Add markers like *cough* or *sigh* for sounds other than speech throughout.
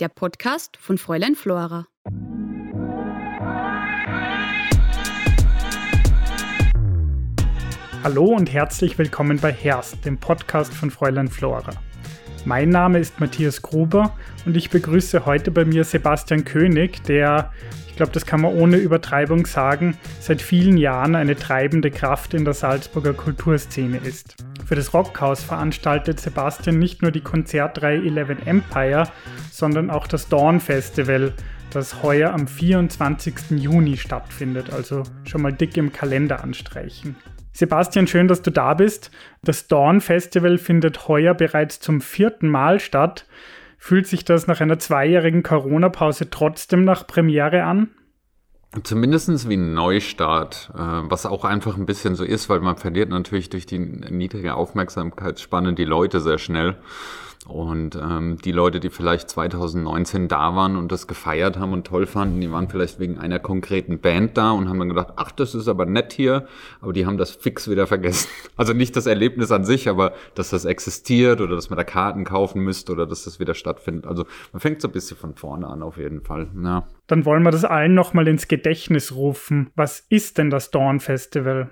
der Podcast von Fräulein Flora. Hallo und herzlich willkommen bei Herst, dem Podcast von Fräulein Flora. Mein Name ist Matthias Gruber und ich begrüße heute bei mir Sebastian König, der, ich glaube, das kann man ohne Übertreibung sagen, seit vielen Jahren eine treibende Kraft in der Salzburger Kulturszene ist. Für das Rockhaus veranstaltet Sebastian nicht nur die Konzertreihe Eleven Empire, sondern auch das Dawn Festival, das heuer am 24. Juni stattfindet, also schon mal dick im Kalender anstreichen. Sebastian, schön, dass du da bist. Das Dawn Festival findet heuer bereits zum vierten Mal statt. Fühlt sich das nach einer zweijährigen Corona-Pause trotzdem nach Premiere an? Zumindest wie ein Neustart, äh, was auch einfach ein bisschen so ist, weil man verliert natürlich durch die niedrige Aufmerksamkeitsspanne die Leute sehr schnell. Und ähm, die Leute, die vielleicht 2019 da waren und das gefeiert haben und toll fanden, die waren vielleicht wegen einer konkreten Band da und haben dann gedacht, ach, das ist aber nett hier, aber die haben das fix wieder vergessen. *laughs* Also nicht das Erlebnis an sich, aber dass das existiert oder dass man da Karten kaufen müsste oder dass das wieder stattfindet. Also man fängt so ein bisschen von vorne an auf jeden Fall. Ja. Dann wollen wir das allen nochmal ins Gedächtnis rufen. Was ist denn das Dawn Festival?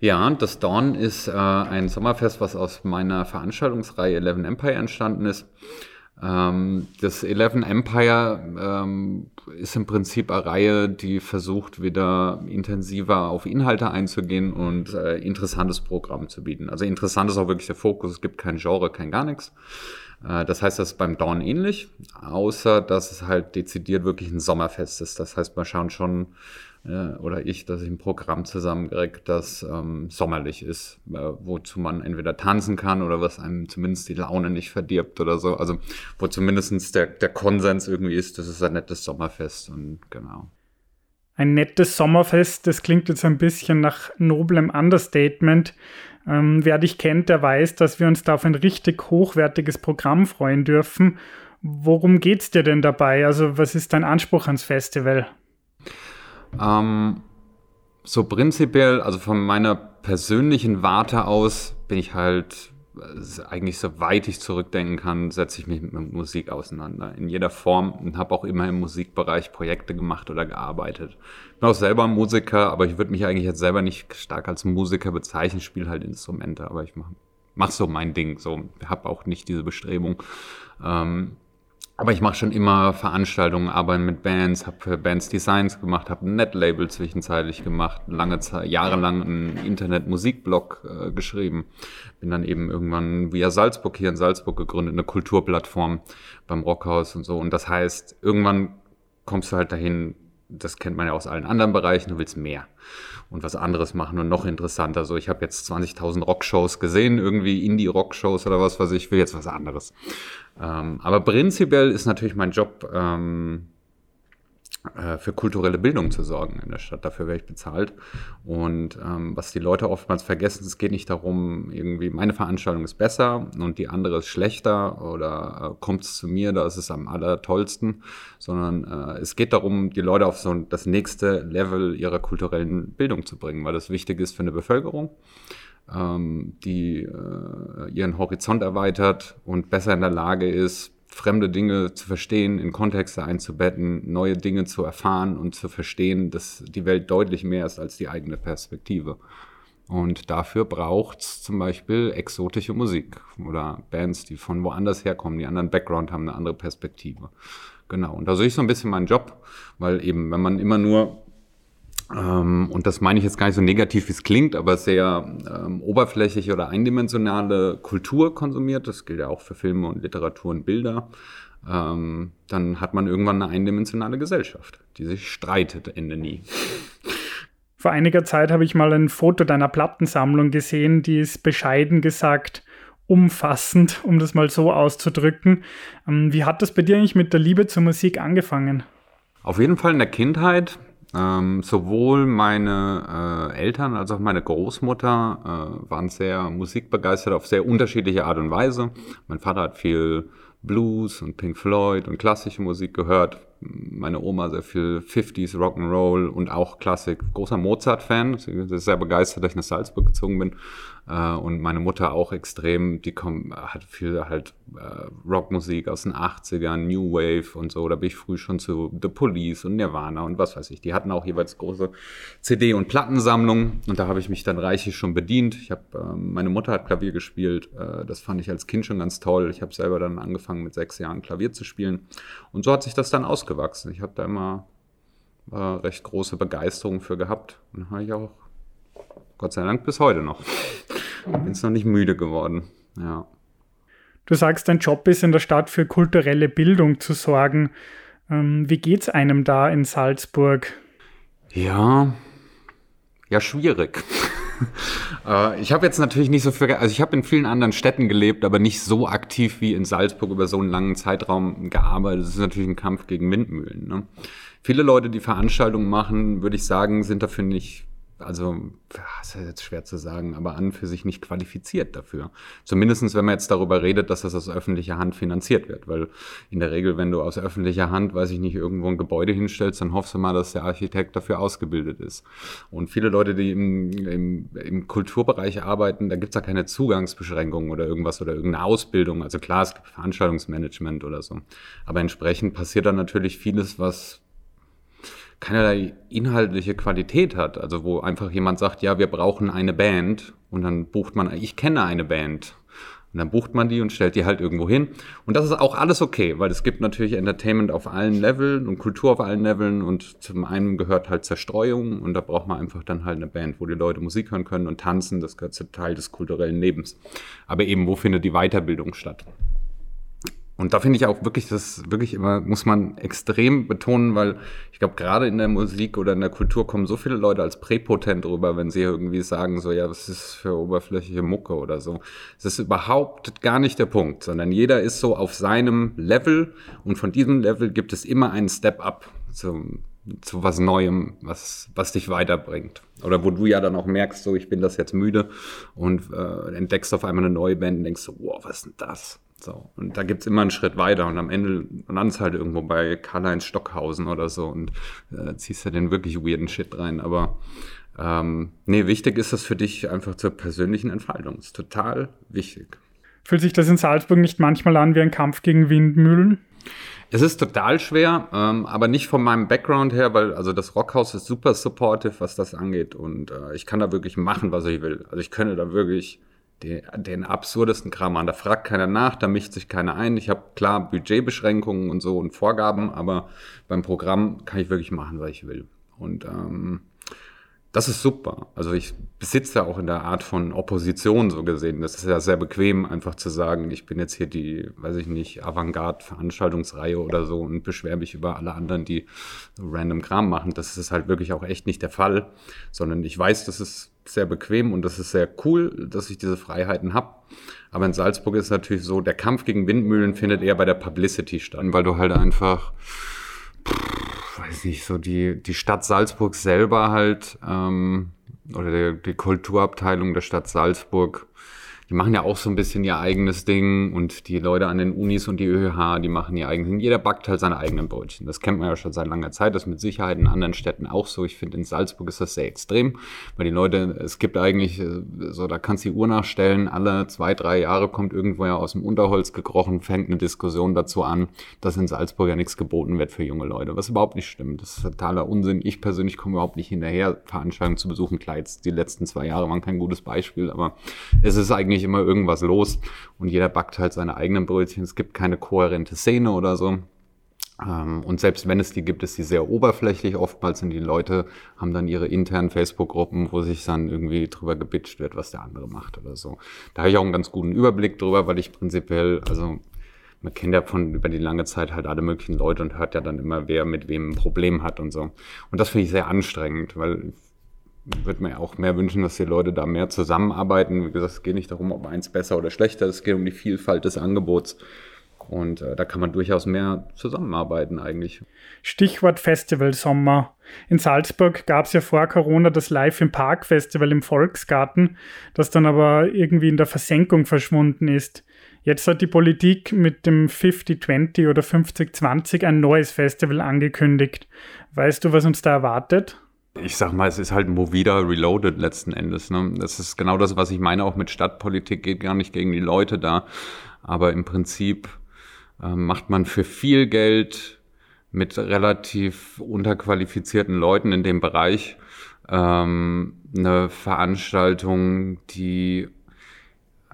Ja, das Dawn ist äh, ein Sommerfest, was aus meiner Veranstaltungsreihe Eleven Empire entstanden ist. Ähm, das Eleven Empire ähm, ist im Prinzip eine Reihe, die versucht, wieder intensiver auf Inhalte einzugehen und äh, interessantes Programm zu bieten. Also interessant ist auch wirklich der Fokus. Es gibt kein Genre, kein gar nichts. Äh, das heißt, das ist beim Dawn ähnlich, außer dass es halt dezidiert wirklich ein Sommerfest ist. Das heißt, wir schauen schon äh, oder ich, dass ich ein Programm zusammenkriege, das ähm, sommerlich ist, äh, wozu man entweder tanzen kann oder was einem zumindest die Laune nicht verdirbt oder so. Also wo zumindest der, der Konsens irgendwie ist, das ist ein nettes Sommerfest und genau. Ein nettes Sommerfest, das klingt jetzt ein bisschen nach noblem Understatement. Ähm, wer dich kennt, der weiß, dass wir uns da auf ein richtig hochwertiges Programm freuen dürfen. Worum geht's dir denn dabei? Also, was ist dein Anspruch ans Festival? Ähm, so prinzipiell, also von meiner persönlichen Warte aus, bin ich halt eigentlich so weit ich zurückdenken kann, setze ich mich mit Musik auseinander. In jeder Form und habe auch immer im Musikbereich Projekte gemacht oder gearbeitet. Bin auch selber Musiker, aber ich würde mich eigentlich jetzt selber nicht stark als Musiker bezeichnen, spiele halt Instrumente, aber ich mache mach so mein Ding. So, habe auch nicht diese Bestrebung. Ähm, aber ich mache schon immer Veranstaltungen, arbeite mit Bands, habe für Bands Designs gemacht, habe ein Netlabel zwischenzeitlich gemacht, lange Zeit, jahrelang einen Internet-Musikblog äh, geschrieben. Bin dann eben irgendwann via Salzburg hier in Salzburg gegründet, eine Kulturplattform beim Rockhaus und so. Und das heißt, irgendwann kommst du halt dahin, das kennt man ja aus allen anderen Bereichen, du willst mehr und was anderes machen und noch interessanter. So, ich habe jetzt 20.000 Rockshows gesehen, irgendwie Indie-Rockshows oder was weiß ich, will jetzt was anderes. Ähm, aber prinzipiell ist natürlich mein Job, ähm, äh, für kulturelle Bildung zu sorgen in der Stadt. Dafür werde ich bezahlt. Und ähm, was die Leute oftmals vergessen, es geht nicht darum, irgendwie meine Veranstaltung ist besser und die andere ist schlechter oder äh, kommt es zu mir, da ist es am allertollsten, sondern äh, es geht darum, die Leute auf so das nächste Level ihrer kulturellen Bildung zu bringen, weil das wichtig ist für eine Bevölkerung ähm, die äh, ihren Horizont erweitert und besser in der Lage ist, fremde Dinge zu verstehen, in Kontexte einzubetten, neue Dinge zu erfahren und zu verstehen, dass die Welt deutlich mehr ist als die eigene Perspektive. Und dafür braucht es zum Beispiel exotische Musik oder Bands, die von woanders herkommen, die anderen Background haben, eine andere Perspektive. Genau. Und da sehe ich so ein bisschen meinen Job, weil eben, wenn man immer nur und das meine ich jetzt gar nicht so negativ, wie es klingt, aber sehr ähm, oberflächliche oder eindimensionale Kultur konsumiert, das gilt ja auch für Filme und Literatur und Bilder, ähm, dann hat man irgendwann eine eindimensionale Gesellschaft, die sich streitet, Ende nie. Vor einiger Zeit habe ich mal ein Foto deiner Plattensammlung gesehen, die ist bescheiden gesagt umfassend, um das mal so auszudrücken. Ähm, wie hat das bei dir eigentlich mit der Liebe zur Musik angefangen? Auf jeden Fall in der Kindheit. Ähm, sowohl meine äh, Eltern als auch meine Großmutter äh, waren sehr musikbegeistert auf sehr unterschiedliche Art und Weise. Mein Vater hat viel Blues und Pink Floyd und klassische Musik gehört. Meine Oma sehr viel 50s, Rock'n'Roll und auch Klassik. Großer Mozart-Fan. Sie ist sehr begeistert, dass ich nach Salzburg gezogen bin. Äh, und meine Mutter auch extrem, die hat viel halt äh, Rockmusik aus den 80ern, New Wave und so. Da bin ich früh schon zu The Police und Nirvana und was weiß ich. Die hatten auch jeweils große CD- und Plattensammlungen und da habe ich mich dann reichlich schon bedient. Ich habe, äh, meine Mutter hat Klavier gespielt. Äh, das fand ich als Kind schon ganz toll. Ich habe selber dann angefangen mit sechs Jahren Klavier zu spielen und so hat sich das dann ausgewachsen. Ich habe da immer äh, recht große Begeisterung für gehabt und habe ich auch Gott sei Dank bis heute noch. Bin es noch nicht müde geworden. Ja. Du sagst, dein Job ist in der Stadt für kulturelle Bildung zu sorgen. Ähm, wie es einem da in Salzburg? Ja, ja, schwierig. Äh, ich habe jetzt natürlich nicht so viel, also ich habe in vielen anderen Städten gelebt, aber nicht so aktiv wie in Salzburg über so einen langen Zeitraum gearbeitet. Das ist natürlich ein Kampf gegen Windmühlen. Ne? Viele Leute, die Veranstaltungen machen, würde ich sagen, sind dafür nicht also, das ist jetzt schwer zu sagen, aber an für sich nicht qualifiziert dafür. Zumindestens, wenn man jetzt darüber redet, dass das aus öffentlicher Hand finanziert wird. Weil in der Regel, wenn du aus öffentlicher Hand, weiß ich nicht, irgendwo ein Gebäude hinstellst, dann hoffst du mal, dass der Architekt dafür ausgebildet ist. Und viele Leute, die im, im, im Kulturbereich arbeiten, da gibt's ja keine Zugangsbeschränkungen oder irgendwas oder irgendeine Ausbildung. Also klar, es gibt Veranstaltungsmanagement oder so. Aber entsprechend passiert dann natürlich vieles, was keinerlei inhaltliche Qualität hat. Also wo einfach jemand sagt, ja, wir brauchen eine Band und dann bucht man, ich kenne eine Band. Und dann bucht man die und stellt die halt irgendwo hin. Und das ist auch alles okay, weil es gibt natürlich Entertainment auf allen Leveln und Kultur auf allen Leveln und zum einen gehört halt Zerstreuung und da braucht man einfach dann halt eine Band, wo die Leute Musik hören können und tanzen. Das gehört zu Teil des kulturellen Lebens. Aber eben, wo findet die Weiterbildung statt? Und da finde ich auch wirklich, das wirklich immer, muss man extrem betonen, weil ich glaube, gerade in der Musik oder in der Kultur kommen so viele Leute als präpotent rüber, wenn sie irgendwie sagen, so, ja, was ist für oberflächliche Mucke oder so. Es ist überhaupt gar nicht der Punkt, sondern jeder ist so auf seinem Level und von diesem Level gibt es immer einen Step up zum, zu was Neuem, was, was dich weiterbringt. Oder wo du ja dann auch merkst, so, ich bin das jetzt müde und äh, entdeckst auf einmal eine neue Band und denkst so, wow, was ist denn das? So, und da gibt's immer einen Schritt weiter und am Ende landest halt irgendwo bei Karl-Heinz Stockhausen oder so und äh, ziehst du den wirklich weirden Shit rein. Aber ähm, nee, wichtig ist das für dich einfach zur persönlichen Entfaltung. Das ist total wichtig. Fühlt sich das in Salzburg nicht manchmal an wie ein Kampf gegen Windmühlen? Es ist total schwer, ähm, aber nicht von meinem Background her, weil also das Rockhaus ist super supportive, was das angeht und äh, ich kann da wirklich machen, was ich will. Also ich könnte da wirklich den, den absurdesten Kram an. Da fragt keiner nach, da mischt sich keiner ein. Ich habe klar Budgetbeschränkungen und so und Vorgaben, aber beim Programm kann ich wirklich machen, was ich will. Und ähm, das ist super. Also ich besitze ja auch in der Art von Opposition so gesehen. Das ist ja sehr bequem, einfach zu sagen, ich bin jetzt hier die, weiß ich nicht, Avantgarde-Veranstaltungsreihe oder so und beschwere mich über alle anderen, die random Kram machen. Das ist halt wirklich auch echt nicht der Fall, sondern ich weiß, das ist sehr bequem und das ist sehr cool, dass ich diese Freiheiten habe. Aber in Salzburg ist natürlich so, der Kampf gegen Windmühlen findet eher bei der Publicity statt, weil du halt einfach weiß nicht, so die, die Stadt Salzburg selber halt, ähm, oder die, die Kulturabteilung der Stadt Salzburg die machen ja auch so ein bisschen ihr eigenes Ding und die Leute an den Unis und die ÖH, die machen ihr eigenes Ding. Jeder backt halt seine eigenen Brötchen. Das kennt man ja schon seit langer Zeit. Das ist mit Sicherheit in anderen Städten auch so. Ich finde, in Salzburg ist das sehr extrem, weil die Leute, es gibt eigentlich, äh, so, da kannst du die Uhr nachstellen, alle zwei, drei Jahre kommt irgendwo ja aus dem Unterholz gekrochen, fängt eine Diskussion dazu an, dass in Salzburg ja nichts geboten wird für junge Leute, was überhaupt nicht stimmt. Das ist totaler Unsinn. Ich persönlich komme überhaupt nicht hinterher, Veranstaltungen zu besuchen. Klar, jetzt die letzten zwei Jahre waren kein gutes Beispiel, aber es ist eigentlich eigentlich immer irgendwas los und jeder backt halt seine eigenen Brötchen. Es gibt keine kohärente Szene oder so. Ähm, und selbst wenn es die gibt, ist die sehr oberflächlich. Oftmals sind die Leute, haben dann ihre internen Facebook-Gruppen, wo sich dann irgendwie drüber gebitcht wird, was der andere macht oder so. Da habe ich auch einen ganz guten Überblick drüber, weil ich prinzipiell, also man kennt ja von über die lange Zeit halt alle möglichen Leute und hört ja dann immer, wer mit wem ein Problem hat und so. Und das finde ich sehr anstrengend, weil würde mir auch mehr wünschen, dass die Leute da mehr zusammenarbeiten. Wie gesagt, es geht nicht darum, ob eins besser oder schlechter ist, es geht um die Vielfalt des Angebots. Und äh, da kann man durchaus mehr zusammenarbeiten eigentlich. Stichwort Festival Sommer. In Salzburg gab es ja vor Corona das Live im Park Festival im Volksgarten, das dann aber irgendwie in der Versenkung verschwunden ist. Jetzt hat die Politik mit dem 50-20 oder 50-20 ein neues Festival angekündigt. Weißt du, was uns da erwartet? Ich sag mal, es ist halt Movida Reloaded letzten Endes. Ne? Das ist genau das, was ich meine, auch mit Stadtpolitik geht gar nicht gegen die Leute da. Aber im Prinzip äh, macht man für viel Geld mit relativ unterqualifizierten Leuten in dem Bereich ähm, eine Veranstaltung, die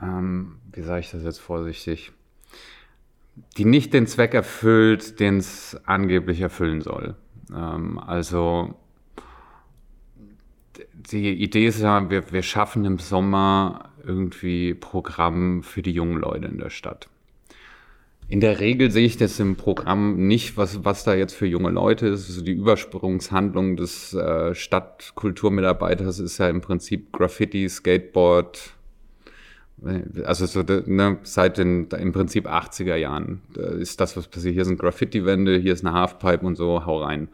ähm, wie sage ich das jetzt vorsichtig, die nicht den Zweck erfüllt, den es angeblich erfüllen soll. Ähm, also die Idee ist ja, wir, wir schaffen im Sommer irgendwie Programm für die jungen Leute in der Stadt. In der Regel sehe ich das im Programm nicht, was, was da jetzt für junge Leute ist. Also die Übersprungshandlung des äh, Stadtkulturmitarbeiters ist ja im Prinzip Graffiti, Skateboard, also so ne, seit den im Prinzip 80er Jahren ist das, was passiert. Hier sind Graffiti-Wände, hier ist eine Halfpipe und so, hau rein.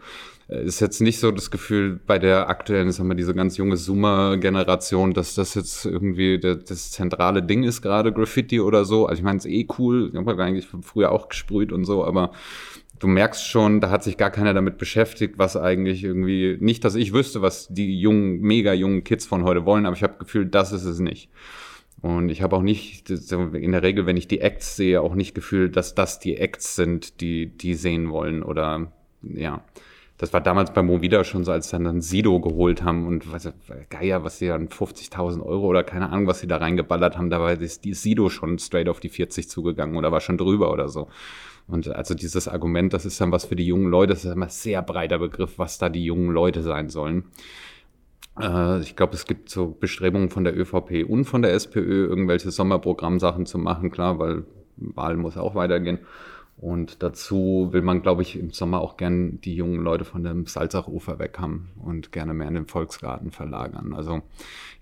Äh, ist jetzt nicht so das Gefühl bei der aktuellen, sagen wir, diese ganz junge Zoomer-Generation, dass das jetzt irgendwie der, das zentrale Ding ist, gerade Graffiti oder so. Also ich meine, es ist eh cool. Ich habe eigentlich früher auch gesprüht und so, aber du merkst schon, da hat sich gar keiner damit beschäftigt, was eigentlich irgendwie, nicht, dass ich wüsste, was die jungen, mega jungen Kids von heute wollen, aber ich habe Gefühl, das ist es nicht. Und ich habe auch nicht, in der Regel, wenn ich die Acts sehe, auch nicht gefühlt, dass das die Acts sind, die die sehen wollen. Oder ja, das war damals bei Movida schon so, als dann dann Sido geholt haben und was, Geier, was sie dann 50.000 Euro oder keine Ahnung, was sie da reingeballert haben, dabei ist die Sido schon straight auf die 40 zugegangen oder war schon drüber oder so. Und also dieses Argument, das ist dann was für die jungen Leute, das ist immer sehr breiter Begriff, was da die jungen Leute sein sollen. Äh, ich glaube, es gibt so Bestrebungen von der ÖVP und von der SPÖ, irgendwelche Sommerprogrammsachen zu machen, klar, weil Wahl muss auch weitergehen. Und dazu will man, glaube ich, im Sommer auch gern die jungen Leute von dem Salzachufer weg haben und gerne mehr in den Volksgarten verlagern. Also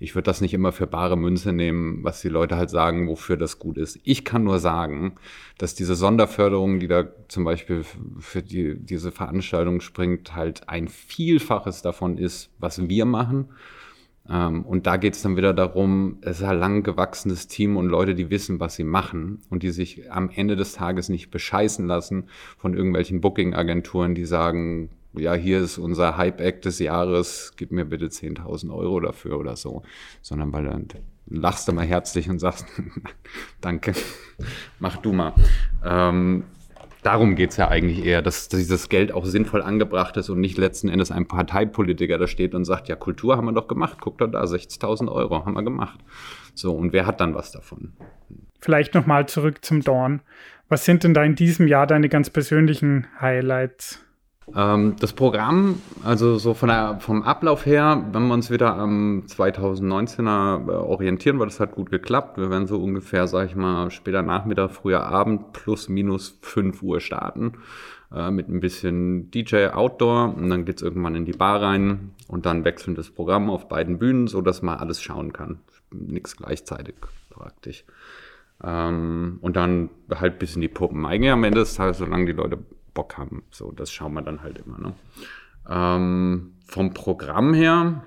ich würde das nicht immer für bare Münze nehmen, was die Leute halt sagen, wofür das gut ist. Ich kann nur sagen, dass diese Sonderförderung, die da zum Beispiel für die, diese Veranstaltung springt, halt ein Vielfaches davon ist, was wir machen und da geht es dann wieder darum, es ist ein lang gewachsenes Team und Leute, die wissen, was sie machen und die sich am Ende des Tages nicht bescheißen lassen von irgendwelchen Booking-Agenturen, die sagen, ja, hier ist unser Hype-Act des Jahres, gib mir bitte 10.000 Euro dafür oder so, sondern weil dann lachst du mal herzlich und sagst, *laughs* danke, mach du mal. Ähm, darum geht es ja eigentlich eher, dass, dass dieses Geld auch sinnvoll angebracht ist und nicht letzten Endes ein Parteipolitiker da steht und sagt, ja, Kultur haben wir doch gemacht, guck doch da, 60.000 Euro haben wir gemacht. So, und wer hat dann was davon? Vielleicht nochmal zurück zum Dorn. Was sind denn da in diesem Jahr deine ganz persönlichen Highlights? Ähm, das Programm, also so von der, vom Ablauf her, wenn wir uns wieder am 2019er äh, orientieren, weil das hat gut geklappt. Wir werden so ungefähr, sag ich mal, später Nachmittag, früher Abend plus minus 5 Uhr starten. Äh, mit ein bisschen DJ Outdoor und dann geht's irgendwann in die Bar rein und dann wechseln das Programm auf beiden Bühnen, so dass man alles schauen kann. Nichts gleichzeitig praktisch. Ähm, und dann halt bis in die Puppen. Eigentlich am Ende des Tages, solange die Leute Bock haben. So, das schauen wir dann halt immer. Ne? Ähm, vom Programm her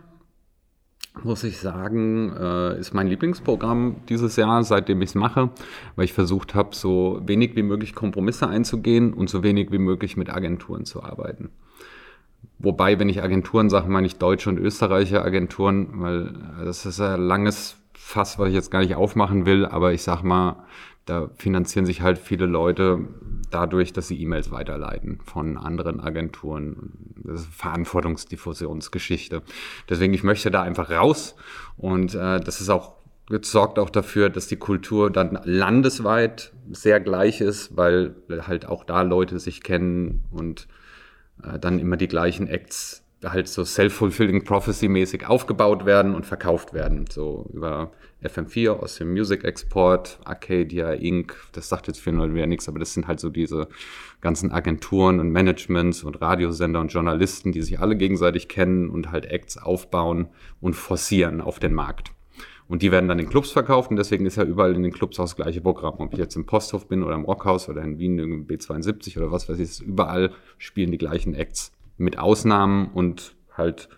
muss ich sagen, äh, ist mein Lieblingsprogramm dieses Jahr, seitdem ich es mache, weil ich versucht habe, so wenig wie möglich Kompromisse einzugehen und so wenig wie möglich mit Agenturen zu arbeiten. Wobei, wenn ich Agenturen sage, meine ich deutsche und österreichische Agenturen, weil das ist ein langes Fass, was ich jetzt gar nicht aufmachen will, aber ich sag mal, da finanzieren sich halt viele Leute dadurch, dass sie E-Mails weiterleiten von anderen Agenturen. Das ist Verantwortungsdiffusionsgeschichte. Deswegen, ich möchte da einfach raus und äh, das ist auch das sorgt auch dafür, dass die Kultur dann landesweit sehr gleich ist, weil halt auch da Leute sich kennen und äh, dann immer die gleichen Acts halt so self-fulfilling prophecy mäßig aufgebaut werden und verkauft werden. So über FM4 aus dem Music Export, Arcadia Inc., das sagt jetzt vielen Leuten wieder nichts, aber das sind halt so diese ganzen Agenturen und Managements und Radiosender und Journalisten, die sich alle gegenseitig kennen und halt Acts aufbauen und forcieren auf den Markt. Und die werden dann in Clubs verkauft und deswegen ist ja überall in den Clubs auch das gleiche Programm. Ob ich jetzt im Posthof bin oder im Rockhaus oder in Wien im B72 oder was weiß ich, überall spielen die gleichen Acts mit Ausnahmen und halt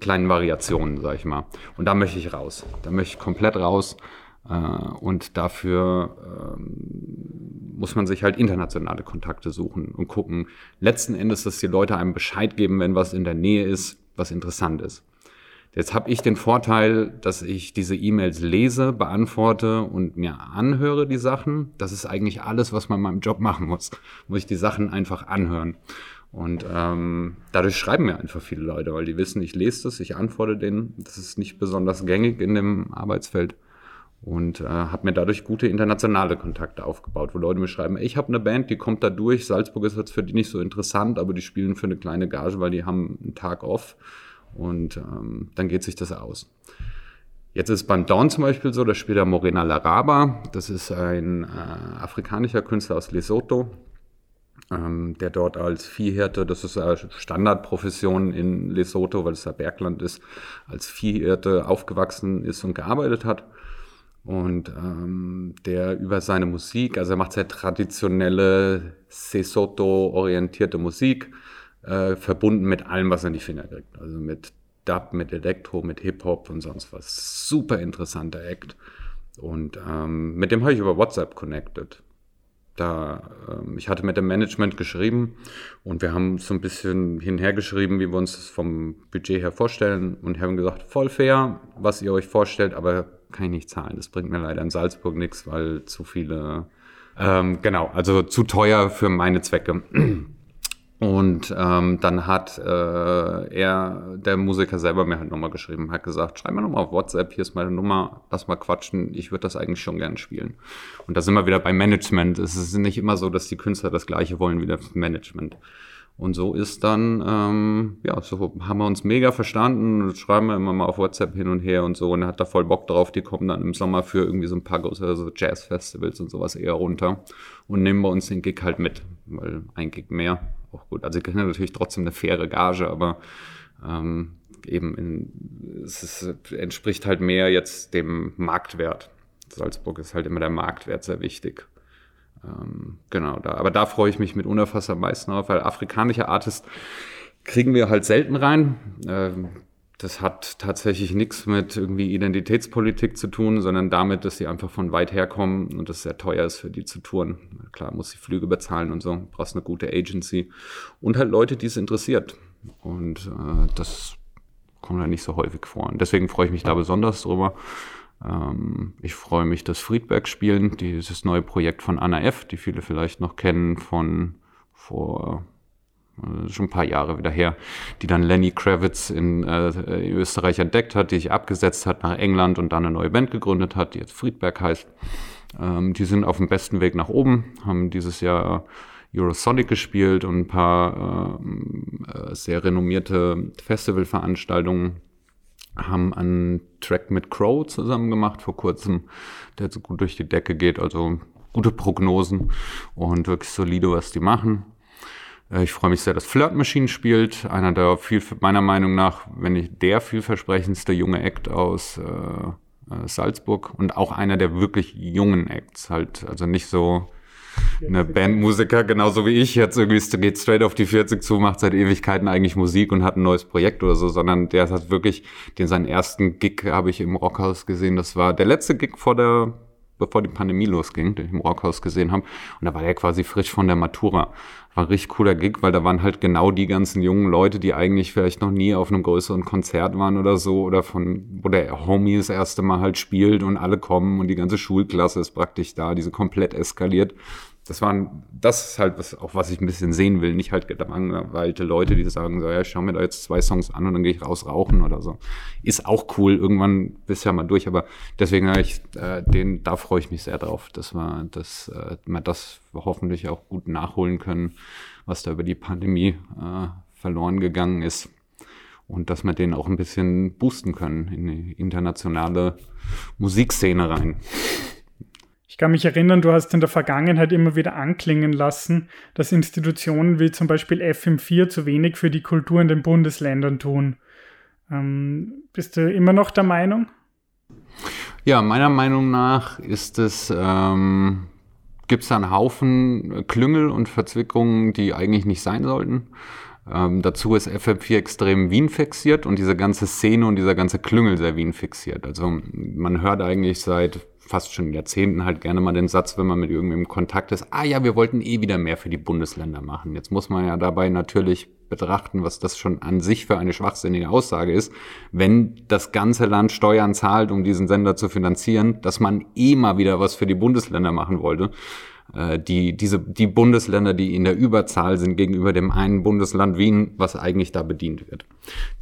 kleinen Variationen, sag ich mal. Und da möchte ich raus. Da möchte ich komplett raus. Äh, und dafür ähm, muss man sich halt internationale Kontakte suchen und gucken. Letzten Endes, dass die Leute einem Bescheid geben, wenn was in der Nähe ist, was interessant ist. Jetzt habe ich den Vorteil, dass ich diese E-Mails lese, beantworte und mir anhöre die Sachen. Das ist eigentlich alles, was man in meinem Job machen muss. Muss ich die Sachen einfach anhören. Und ähm, dadurch schreiben mir einfach viele Leute, weil die wissen, ich lese das, ich antworte denen. Das ist nicht besonders gängig in dem Arbeitsfeld. Und äh, habe mir dadurch gute internationale Kontakte aufgebaut, wo Leute mir schreiben, ich habe eine Band, die kommt da durch, Salzburg ist jetzt für die nicht so interessant, aber die spielen für eine kleine Gage, weil die haben einen Tag off. Und ähm, dann geht sich das aus. Jetzt ist beim Dawn zum Beispiel so, da spielt der Morena Laraba. Das ist ein äh, afrikanischer Künstler aus Lesotho, ähm, der dort als Viehhirte, das ist eine Standardprofession in Lesotho, weil es ja Bergland ist, als Viehhirte aufgewachsen ist und gearbeitet hat. Und ähm, der über seine Musik, also er macht sehr traditionelle Sesotho-orientierte Musik, äh, verbunden mit allem, was er in die Finger kriegt. Also mit Dub, mit Elektro, mit Hip-Hop und sonst was. Super interessanter Act. Und ähm, mit dem habe ich über WhatsApp connected. Da, ähm, ich hatte mit dem Management geschrieben und wir haben so ein bisschen hinhergeschrieben, wie wir uns das vom Budget her vorstellen und haben gesagt, voll fair, was ihr euch vorstellt, aber kann ich nicht zahlen. Das bringt mir leider in Salzburg nichts, weil zu viele, ähm, genau, also zu teuer für meine Zwecke. Und ähm, dann hat äh, er, der Musiker selber mir halt nochmal geschrieben, hat gesagt, schreib mir nochmal auf WhatsApp, hier ist meine Nummer, lass mal quatschen, ich würde das eigentlich schon gern spielen. Und da sind wir wieder beim Management. Es ist nicht immer so, dass die Künstler das Gleiche wollen wie das Management. Und so ist dann, ähm, ja, so haben wir uns mega verstanden, schreiben wir immer mal auf WhatsApp hin und her und so. Und er hat da voll Bock drauf. Die kommen dann im Sommer für irgendwie so ein paar größere so Jazz-Festivals und sowas eher runter und nehmen bei uns den Gig halt mit, weil ein Gig mehr auch gut. Also sie kriegen natürlich trotzdem eine faire Gage, aber ähm, eben in, es ist, entspricht halt mehr jetzt dem Marktwert. Salzburg ist halt immer der Marktwert sehr wichtig. Ähm, genau, da, aber da freue ich mich mit Unerfass am meisten auf, weil afrikanische Artists kriegen wir halt selten rein. Ähm, das hat tatsächlich nichts mit irgendwie Identitätspolitik zu tun, sondern damit, dass sie einfach von weit herkommen und es sehr teuer ist für die zu touren. Klar, muss die Flüge bezahlen und so, brauchst eine gute Agency und halt Leute, die es interessiert. Und äh, das kommt ja nicht so häufig vor. Und deswegen freue ich mich da besonders drüber. Ähm, ich freue mich, dass Friedberg spielen, dieses neue Projekt von Anna F., die viele vielleicht noch kennen von vor schon ein paar Jahre wieder her, die dann Lenny Kravitz in, äh, in Österreich entdeckt hat, die sich abgesetzt hat nach England und dann eine neue Band gegründet hat, die jetzt Friedberg heißt. Ähm, die sind auf dem besten Weg nach oben, haben dieses Jahr Eurosonic gespielt und ein paar ähm, äh, sehr renommierte Festivalveranstaltungen haben einen Track mit Crow zusammen gemacht vor kurzem, der so gut durch die Decke geht, also gute Prognosen und wirklich solide, was die machen. Äh, ich freue mich sehr, dass Flirt Machine spielt. Einer der viel, meiner Meinung nach, wenn nicht der vielversprechendste junge Act aus äh, äh, Salzburg und auch einer der wirklich jungen Acts halt. Also nicht so eine Bandmusiker, genauso wie ich, jetzt irgendwie geht straight auf die 40 zu, macht seit Ewigkeiten eigentlich Musik und hat ein neues Projekt oder so, sondern der hat wirklich, den seinen ersten Gig habe ich im Rockhaus gesehen. Das war der letzte Gig vor der bevor die Pandemie losging, den ich im Rockhaus gesehen habe. Und da war der quasi frisch von der Matura. War ein richtig cooler Gig, weil da waren halt genau die ganzen jungen Leute, die eigentlich vielleicht noch nie auf einem größeren Konzert waren oder so, oder von, wo der Homie das erste Mal halt spielt und alle kommen und die ganze Schulklasse ist praktisch da, diese komplett eskaliert das waren, das ist halt was, auch was ich ein bisschen sehen will. Nicht halt gelangweilte Leute, die sagen so, ja, schau mir da jetzt zwei Songs an und dann gehe ich raus rauchen oder so. Ist auch cool. Irgendwann bist du ja mal durch. Aber deswegen habe ich, äh, den, da freue ich mich sehr drauf, dass wir, dass äh, wir das hoffentlich auch gut nachholen können, was da über die Pandemie äh, verloren gegangen ist. Und dass wir den auch ein bisschen boosten können in die internationale Musikszene rein. Ich kann mich erinnern, du hast in der Vergangenheit immer wieder anklingen lassen, dass Institutionen wie zum Beispiel FM4 zu wenig für die Kultur in den Bundesländern tun. Ähm, bist du immer noch der Meinung? Ja, meiner Meinung nach ist es, ähm, gibt es einen Haufen Klüngel und Verzwickungen, die eigentlich nicht sein sollten. Ähm, dazu ist FM4 extrem Wien fixiert und diese ganze Szene und dieser ganze Klüngel sehr Wien fixiert. Also man hört eigentlich seit fast schon Jahrzehnten halt gerne mal den Satz, wenn man mit irgendwem in Kontakt ist, ah ja, wir wollten eh wieder mehr für die Bundesländer machen. Jetzt muss man ja dabei natürlich betrachten, was das schon an sich für eine schwachsinnige Aussage ist, wenn das ganze Land Steuern zahlt, um diesen Sender zu finanzieren, dass man eh mal wieder was für die Bundesländer machen wollte. Äh, die, diese, die Bundesländer, die in der Überzahl sind gegenüber dem einen Bundesland Wien, was eigentlich da bedient wird.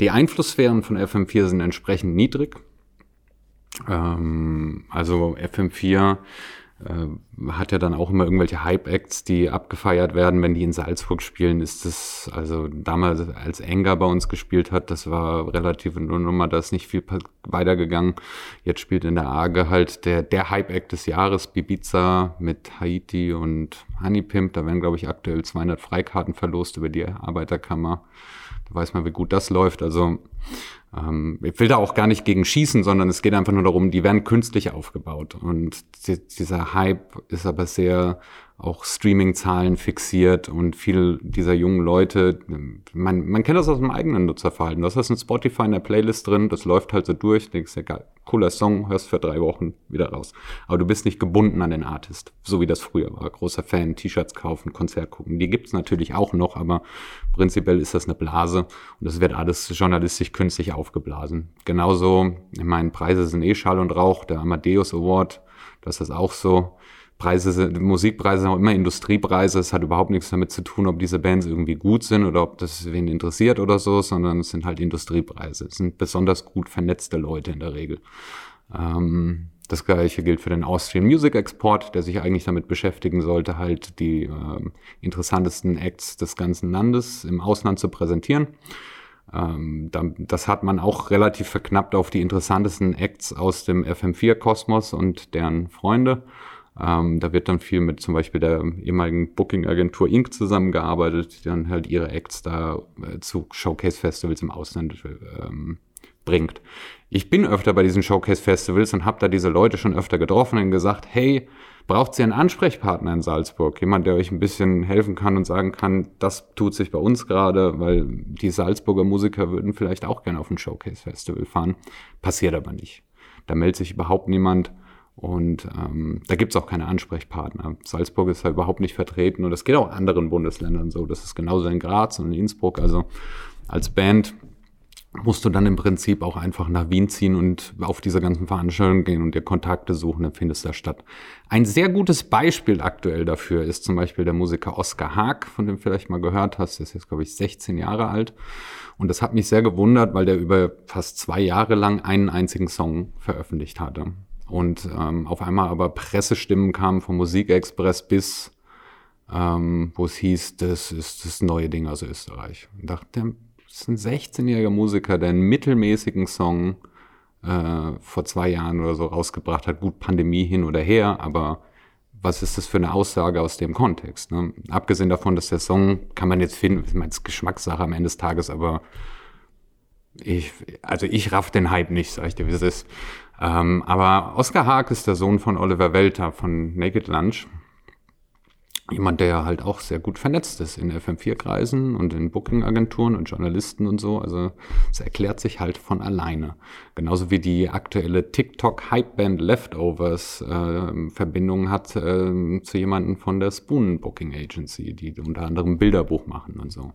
Die Einflusssphären von FM4 sind entsprechend niedrig. Ähm, also FM4 äh, hat ja dann auch immer irgendwelche Hype-Acts, die abgefeiert werden, wenn die in Salzburg spielen, ist das, also damals als Enger bei uns gespielt hat, das war relativ eine Nummer, da ist nicht viel weitergegangen. Jetzt spielt in der Arge halt der, der Hype-Act des Jahres, Bibiza mit Haiti und Honeypimp, da werden glaube ich aktuell 200 Freikarten verlost über die Arbeiterkammer. Da weiß man, wie gut das läuft, also ähm, ich will da auch gar nicht gegen schießen, sondern es geht einfach nur darum, die werden künstlich aufgebaut. Und dieser Hype ist aber sehr auch Streaming-Zahlen fixiert und viele dieser jungen Leute, man, man kennt das aus dem eigenen Nutzerverhalten. Du hast das in Spotify in der Playlist drin, das läuft halt so durch, denkst ja cooler Song, hörst für drei Wochen wieder raus. Aber du bist nicht gebunden an den Artist, so wie das früher war. Großer Fan, T-Shirts kaufen, Konzert gucken. Die gibt's natürlich auch noch, aber prinzipiell ist das eine Blase und das wird alles journalistisch künstlich aufgeblasen. Genauso, ich meine, Preise sind eh Schall und Rauch, der Amadeus Award, das ist auch so Preise sind, Musikpreise sind auch immer Industriepreise. Es hat überhaupt nichts damit zu tun, ob diese Bands irgendwie gut sind oder ob das wen interessiert oder so, sondern es sind halt Industriepreise. Es sind besonders gut vernetzte Leute in der Regel. Ähm, das gleiche gilt für den Austrian Music Export, der sich eigentlich damit beschäftigen sollte, halt die äh, interessantesten Acts des ganzen Landes im Ausland zu präsentieren. Ähm, das hat man auch relativ verknappt auf die interessantesten Acts aus dem FM4-Kosmos und deren Freunde. Ähm, da wird dann viel mit zum Beispiel der ehemaligen Booking-Agentur Inc. zusammengearbeitet, die dann halt ihre Acts da äh, zu Showcase-Festivals im Ausland ähm, bringt. Ich bin öfter bei diesen Showcase-Festivals und habe da diese Leute schon öfter getroffen und gesagt, hey, braucht ihr einen Ansprechpartner in Salzburg? Jemand, der euch ein bisschen helfen kann und sagen kann, das tut sich bei uns gerade, weil die Salzburger Musiker würden vielleicht auch gerne auf ein Showcase-Festival fahren. Passiert aber nicht. Da meldet sich überhaupt niemand. Und ähm, da gibt es auch keine Ansprechpartner. Salzburg ist da überhaupt nicht vertreten und das geht auch anderen Bundesländern so. Das ist genauso in Graz und in Innsbruck. Also als Band musst du dann im Prinzip auch einfach nach Wien ziehen und auf diese ganzen Veranstaltungen gehen und dir Kontakte suchen, dann findest du da statt. Ein sehr gutes Beispiel aktuell dafür ist zum Beispiel der Musiker Oskar Haag, von dem vielleicht mal gehört hast. Der ist jetzt, glaube ich, 16 Jahre alt. Und das hat mich sehr gewundert, weil der über fast zwei Jahre lang einen einzigen Song veröffentlicht hatte. Und ähm, auf einmal aber Pressestimmen kamen vom Musikexpress bis, ähm, wo es hieß, das ist das neue Ding aus Österreich. Und dachte, das ist ein 16-jähriger Musiker, der einen mittelmäßigen Song äh, vor zwei Jahren oder so rausgebracht hat. Gut, Pandemie hin oder her, aber was ist das für eine Aussage aus dem Kontext? Ne? Abgesehen davon, dass der Song, kann man jetzt finden, ich meine, es ist Geschmackssache am Ende des Tages, aber ich, also ich raff den Hype nicht, sag ich dir, wie es ist. Ähm, aber Oskar Haag ist der Sohn von Oliver Welter von Naked Lunch. Jemand, der halt auch sehr gut vernetzt ist in FM4-Kreisen und in Booking-Agenturen und Journalisten und so. Also es erklärt sich halt von alleine. Genauso wie die aktuelle TikTok-Hype-Band Leftovers äh, Verbindung hat äh, zu jemandem von der Spoon Booking Agency, die unter anderem Bilderbuch machen und so.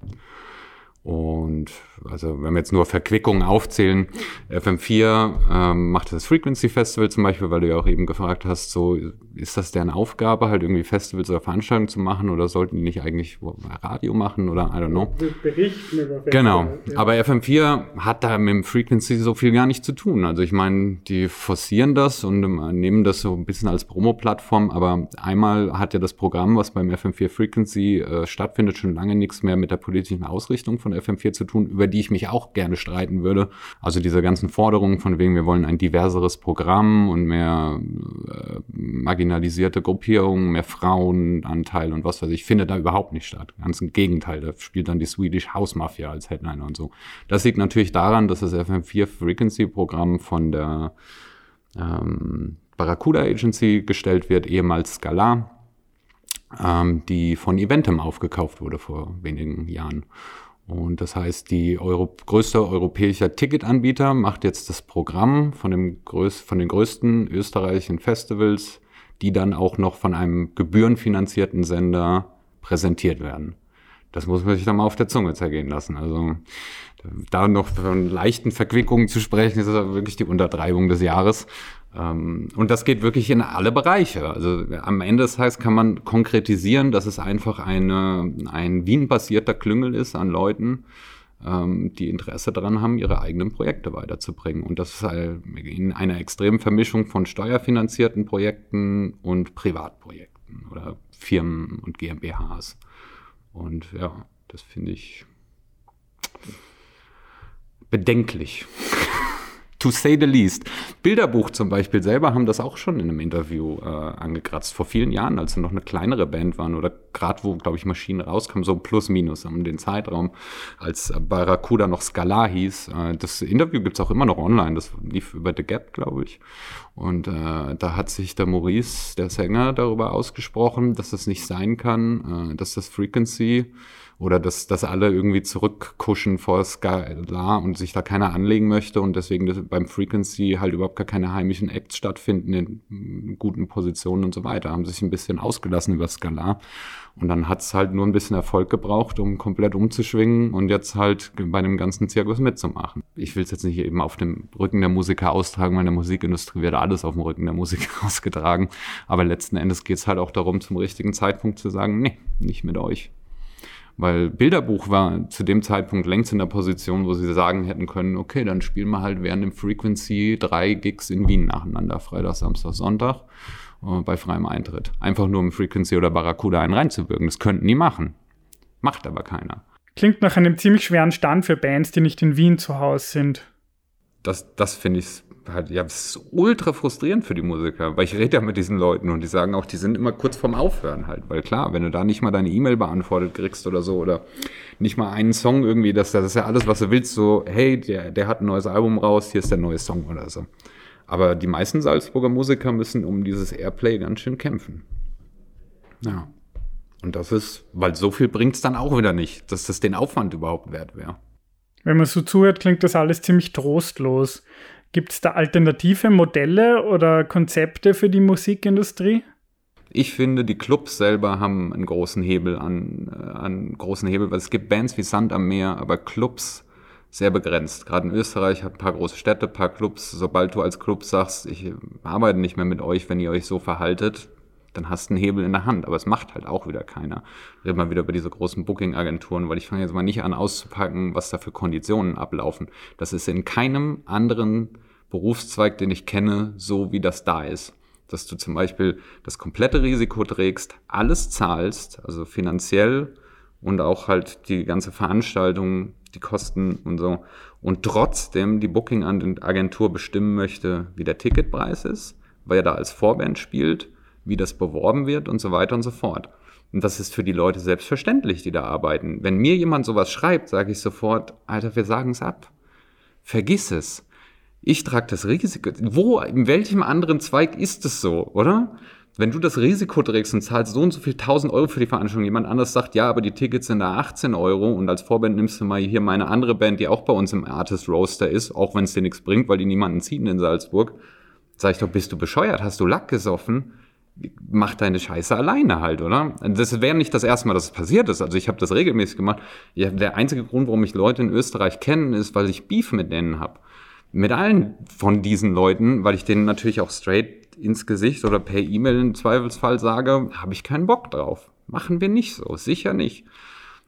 Und also wenn wir jetzt nur Verquickungen aufzählen, FM4 ähm, macht das Frequency Festival zum Beispiel, weil du ja auch eben gefragt hast, so ist das deren Aufgabe, halt irgendwie Festivals oder Veranstaltungen zu machen oder sollten die nicht eigentlich Radio machen oder I don't know. Berichten über Festivals. Genau, ja. aber FM4 hat da mit dem Frequency so viel gar nicht zu tun. Also ich meine, die forcieren das und nehmen das so ein bisschen als Promo-Plattform, aber einmal hat ja das Programm, was beim FM4 Frequency äh, stattfindet, schon lange nichts mehr mit der politischen Ausrichtung von FM4 zu tun, über die ich mich auch gerne streiten würde. Also diese ganzen Forderungen von wegen, wir wollen ein diverseres Programm und mehr äh, marginalisierte Gruppierungen, mehr Frauenanteil und was weiß ich, findet da überhaupt nicht statt. Ganz im Gegenteil, da spielt dann die Swedish House Mafia als Headliner und so. Das liegt natürlich daran, dass das FM4 Frequency Programm von der ähm, Barracuda Agency gestellt wird, ehemals Scala, ähm, die von Eventum aufgekauft wurde vor wenigen Jahren. Und das heißt, die Euro größte europäische Ticketanbieter macht jetzt das Programm von, dem größ von den größten österreichischen Festivals, die dann auch noch von einem gebührenfinanzierten Sender präsentiert werden. Das muss man sich dann mal auf der Zunge zergehen lassen. Also da noch von leichten Verquickungen zu sprechen, ist wirklich die Untertreibung des Jahres. Ähm, und das geht wirklich in alle Bereiche. Also am Ende des Tages kann man konkretisieren, dass es einfach eine, ein Wien-basierter Klüngel ist an Leuten, ähm, die Interesse daran haben, ihre eigenen Projekte weiterzubringen. Und das ist halt in einer extremen Vermischung von steuerfinanzierten Projekten und Privatprojekten oder Firmen und GmbHs. Und ja, das finde ich bedenklich *laughs* to say the least. Bilderbuch zum Beispiel selber haben das auch schon in einem Interview äh, angekratzt, vor vielen Jahren, als sie noch eine kleinere Band waren oder gerade wo, glaube ich, Maschinen rauskamen, so plus minus um den Zeitraum, als Barracuda noch Scala hieß. Äh, das Interview gibt's auch immer noch online, das lief über The Gap, glaube ich. Und äh, da hat sich der Maurice, der Sänger, darüber ausgesprochen, dass das nicht sein kann, äh, dass das Frequency oder dass, dass alle irgendwie zurückkuschen vor Scala und sich da keiner anlegen möchte und deswegen beim Frequency halt überhaupt gar keine heimischen Acts stattfinden in guten Positionen und so weiter. Haben sich ein bisschen ausgelassen über Scala und dann hat's halt nur ein bisschen Erfolg gebraucht, um komplett umzuschwingen und jetzt halt bei dem ganzen Zirkus mitzumachen. Ich will es jetzt nicht eben auf dem Rücken der Musiker austragen, weil in der Musikindustrie wird alles auf dem Rücken der Musiker *laughs* ausgetragen. Aber letzten Endes geht's halt auch darum, zum richtigen Zeitpunkt zu sagen, nee, nicht mit euch. Weil Bilderbuch war zu dem Zeitpunkt längst in der Position, wo sie sagen hätten können, okay, dann spielen wir halt während dem Frequency drei Gigs in Wien nacheinander, Freitag, Samstag, Sonntag, äh, bei freiem Eintritt. Einfach nur im Frequency oder Barracuda einen reinzuwirken. Das könnten die machen. Macht aber keiner. Klingt nach einem ziemlich schweren Stand für Bands, die nicht in Wien zu Hause sind. Das, das finde ich halt, ja, es ist ultra frustrierend für die Musiker, weil ich rede ja mit diesen Leuten und die sagen auch, die sind immer kurz vorm Aufhören halt, weil klar, wenn du da nicht mal deine E-Mail beantwortet kriegst oder so oder nicht mal einen Song irgendwie, das, das ist ja alles, was du willst, so, hey, der, der hat ein neues Album raus, hier ist der neue Song oder so. Aber die meisten Salzburger Musiker müssen um dieses Airplay ganz schön kämpfen. Ja. Und das ist, weil so viel bringt es dann auch wieder nicht, dass das den Aufwand überhaupt wert wäre. Wenn man so zuhört, klingt das alles ziemlich trostlos. Gibt es da alternative Modelle oder Konzepte für die Musikindustrie? Ich finde, die Clubs selber haben einen großen Hebel an, äh, an großen Hebel, weil es gibt Bands wie Sand am Meer, aber Clubs sehr begrenzt. Gerade in Österreich hat ein paar große Städte, ein paar Clubs. Sobald du als Club sagst, ich arbeite nicht mehr mit euch, wenn ihr euch so verhaltet, dann hast du einen Hebel in der Hand. Aber es macht halt auch wieder keiner. Reden wir wieder über diese großen Booking-Agenturen, weil ich fange jetzt mal nicht an auszupacken, was da für Konditionen ablaufen. Das ist in keinem anderen Berufszweig, den ich kenne, so wie das da ist. Dass du zum Beispiel das komplette Risiko trägst, alles zahlst, also finanziell und auch halt die ganze Veranstaltung, die Kosten und so, und trotzdem die Booking-Agentur bestimmen möchte, wie der Ticketpreis ist, weil er da als Vorband spielt, wie das beworben wird und so weiter und so fort. Und das ist für die Leute selbstverständlich, die da arbeiten. Wenn mir jemand sowas schreibt, sage ich sofort, Alter, wir sagen es ab. Vergiss es. Ich trage das Risiko. Wo, in welchem anderen Zweig ist es so, oder? Wenn du das Risiko trägst und zahlst so und so viel 1000 Euro für die Veranstaltung, jemand anders sagt, ja, aber die Tickets sind da 18 Euro und als Vorband nimmst du mal hier meine andere Band, die auch bei uns im Artist Roaster ist, auch wenn es dir nichts bringt, weil die niemanden ziehen in Salzburg, sag ich doch, bist du bescheuert? Hast du Lack gesoffen? Mach deine Scheiße alleine halt, oder? Das wäre nicht das erste Mal, dass es passiert ist. Also ich habe das regelmäßig gemacht. Ja, der einzige Grund, warum ich Leute in Österreich kenne, ist, weil ich Beef mit denen habe mit allen von diesen Leuten, weil ich denen natürlich auch straight ins Gesicht oder per E-Mail im Zweifelsfall sage, habe ich keinen Bock drauf. Machen wir nicht so, sicher nicht.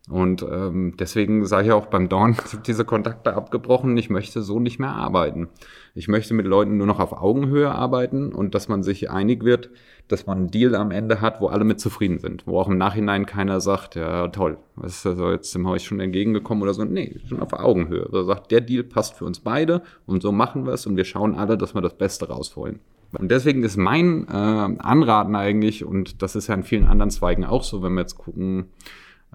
Und ähm, deswegen sage ich auch beim Dorn, *laughs* diese Kontakte abgebrochen, ich möchte so nicht mehr arbeiten. Ich möchte mit Leuten nur noch auf Augenhöhe arbeiten und dass man sich einig wird, dass man einen Deal am Ende hat, wo alle mit zufrieden sind. Wo auch im Nachhinein keiner sagt, ja toll, was ist also jetzt wir euch schon entgegengekommen oder so. Nee, schon auf Augenhöhe. Also sagt, der Deal passt für uns beide und so machen wir es und wir schauen alle, dass wir das Beste rausholen. Und deswegen ist mein äh, Anraten eigentlich, und das ist ja in vielen anderen Zweigen auch so, wenn wir jetzt gucken,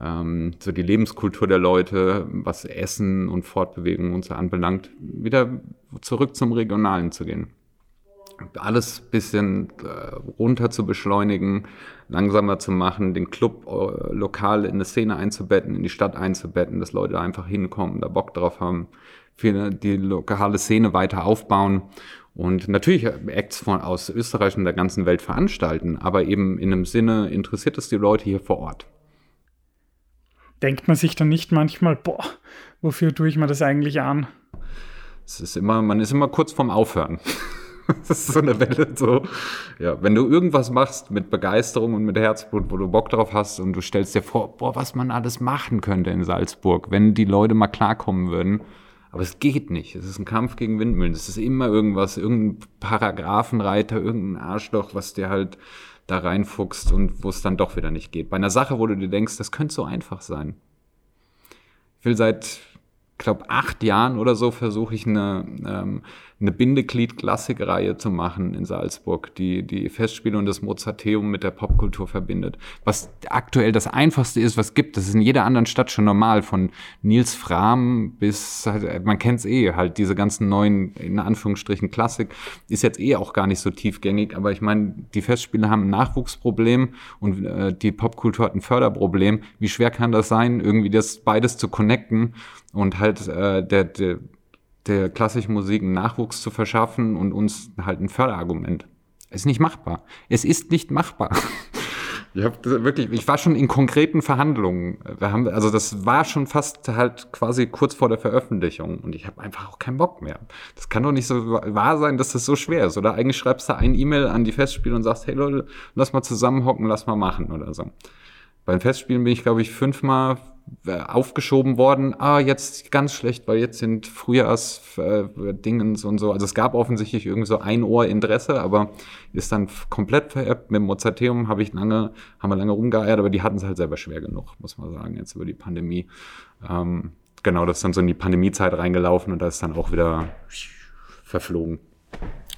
ähm, so die Lebenskultur der Leute, was Essen und Fortbewegung und so anbelangt, wieder zurück zum Regionalen zu gehen. alles bisschen äh, runter zu beschleunigen, langsamer zu machen, den Club äh, lokal in eine Szene einzubetten, in die Stadt einzubetten, dass Leute einfach hinkommen, da Bock drauf haben, für die lokale Szene weiter aufbauen und natürlich Acts von, aus Österreich und der ganzen Welt veranstalten, aber eben in einem Sinne interessiert es die Leute hier vor Ort. Denkt man sich dann nicht manchmal, boah, wofür tue ich mir das eigentlich an? Es ist immer, man ist immer kurz vorm Aufhören. *laughs* das ist so eine Welle, so. Ja, wenn du irgendwas machst mit Begeisterung und mit Herzblut, wo du Bock drauf hast und du stellst dir vor, boah, was man alles machen könnte in Salzburg, wenn die Leute mal klarkommen würden. Aber es geht nicht. Es ist ein Kampf gegen Windmühlen. Es ist immer irgendwas, irgendein Paragraphenreiter, irgendein Arschloch, was dir halt da reinfuchst und wo es dann doch wieder nicht geht. Bei einer Sache, wo du dir denkst, das könnte so einfach sein. Ich will seit glaube, acht Jahren oder so versuche ich eine, ähm, eine Bindeglied-Klassikreihe zu machen in Salzburg, die die Festspiele und das Mozarteum mit der Popkultur verbindet. Was aktuell das Einfachste ist, was gibt. Das ist in jeder anderen Stadt schon normal. Von Nils Fram bis, man kennt es eh, halt diese ganzen neuen, in Anführungsstrichen, Klassik, ist jetzt eh auch gar nicht so tiefgängig. Aber ich meine, die Festspiele haben ein Nachwuchsproblem und äh, die Popkultur hat ein Förderproblem. Wie schwer kann das sein, irgendwie das beides zu connecten? und halt äh, der, der, der klassischen Musik einen Nachwuchs zu verschaffen und uns halt ein Förderargument. Ist nicht machbar. Es ist nicht machbar. *laughs* Ich habe wirklich, ich war schon in konkreten Verhandlungen. Wir haben, also das war schon fast halt quasi kurz vor der Veröffentlichung und ich habe einfach auch keinen Bock mehr. Das kann doch nicht so wahr sein, dass das so schwer ist. Oder eigentlich schreibst du ein E-Mail an die Festspiele und sagst, hey Leute, lass mal zusammenhocken, lass mal machen oder so. Bei den Festspielen bin ich, glaube ich, fünfmal äh, aufgeschoben worden, ah, jetzt ganz schlecht, weil jetzt sind Frühjahrsdingens äh, und so. Also es gab offensichtlich irgendwie so ein Ohr Interesse, aber ist dann komplett veräppt. Mit dem Mozarteum habe ich lange, haben wir lange rumgeeiert, aber die hatten es halt selber schwer genug, muss man sagen, jetzt über die Pandemie. Ähm, genau, das ist dann so in die Pandemiezeit reingelaufen und da ist dann auch wieder verflogen.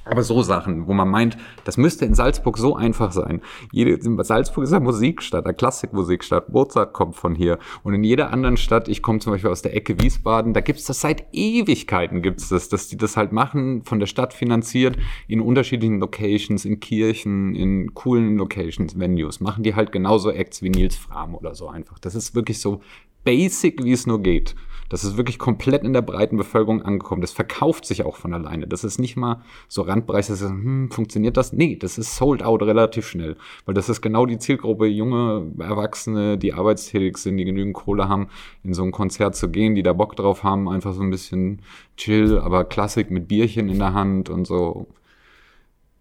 Aber so Sachen, wo man meint, das müsste in Salzburg so einfach sein. Jede, Salzburg ist eine Musikstadt, eine Klassikmusikstadt. Mozart kommt von hier. Und in jeder anderen Stadt, ich komme zum Beispiel aus der Ecke Wiesbaden, da gibt's das seit Ewigkeiten gibt's das, dass die das halt machen, von der Stadt finanziert, in unterschiedlichen Locations, in Kirchen, in coolen Locations, Venues. Machen die halt genauso Acts wie Nils Fram oder so einfach. Das ist wirklich so basic, wie es nur geht. Das ist wirklich komplett in der breiten Bevölkerung angekommen. Das verkauft sich auch von alleine. Das ist nicht mal so Randbereich, dass hm, funktioniert das? Nee, das ist sold out relativ schnell. Weil das ist genau die Zielgruppe, junge Erwachsene, die arbeitstätig sind, die genügend Kohle haben, in so ein Konzert zu gehen, die da Bock drauf haben, einfach so ein bisschen chill, aber Klassik mit Bierchen in der Hand und so.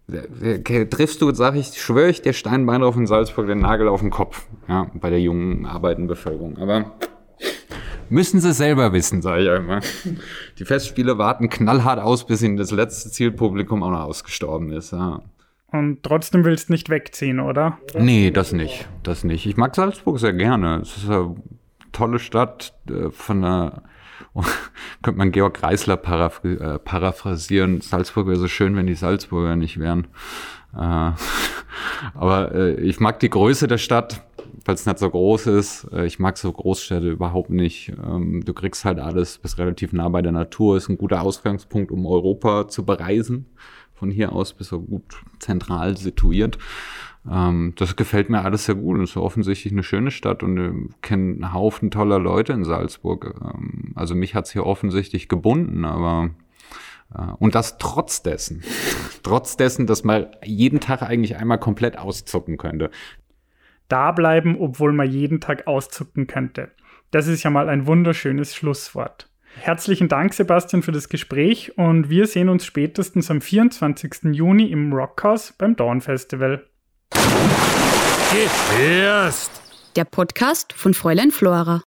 Triffst du, sag ich, schwöre ich, der Steinbein drauf in Salzburg den Nagel auf den Kopf, ja, bei der jungen arbeitenden Bevölkerung. Aber Müssen sie selber wissen, sage ich einmal. Die Festspiele warten knallhart aus, bis ihnen das letzte Zielpublikum auch noch ausgestorben ist. Ja. Und trotzdem willst du nicht wegziehen, oder? Nee, das nicht. Das nicht. Ich mag Salzburg sehr gerne. Es ist eine tolle Stadt äh, von der *laughs* könnte man Georg Reisler äh, paraphrasieren. Salzburg wäre so schön, wenn die Salzburger nicht wären. Äh, *laughs* aber ich mag die Größe der Stadt weil es nicht so groß ist. Äh, ich mag so Großstädte überhaupt nicht. Ähm, du kriegst halt alles, bist relativ nah bei der Natur, ist ein guter Ausgangspunkt, um Europa zu bereisen. Von hier aus bist du gut zentral situiert. Ähm, das gefällt mir alles sehr gut. Es ist offensichtlich eine schöne Stadt und wir kennen einen Haufen toller Leute in Salzburg. Ähm, also mich hat es hier offensichtlich gebunden, aber äh, und das trotz dessen. trotz dessen, dass man jeden Tag eigentlich einmal komplett auszucken könnte da bleiben, obwohl man jeden Tag auszucken könnte. Das ist ja mal ein wunderschönes Schlusswort. Herzlichen Dank, Sebastian, für das Gespräch und wir sehen uns spätestens am 24. Juni im Rockhaus beim Dawn Festival. Der Podcast von Fräulein Flora.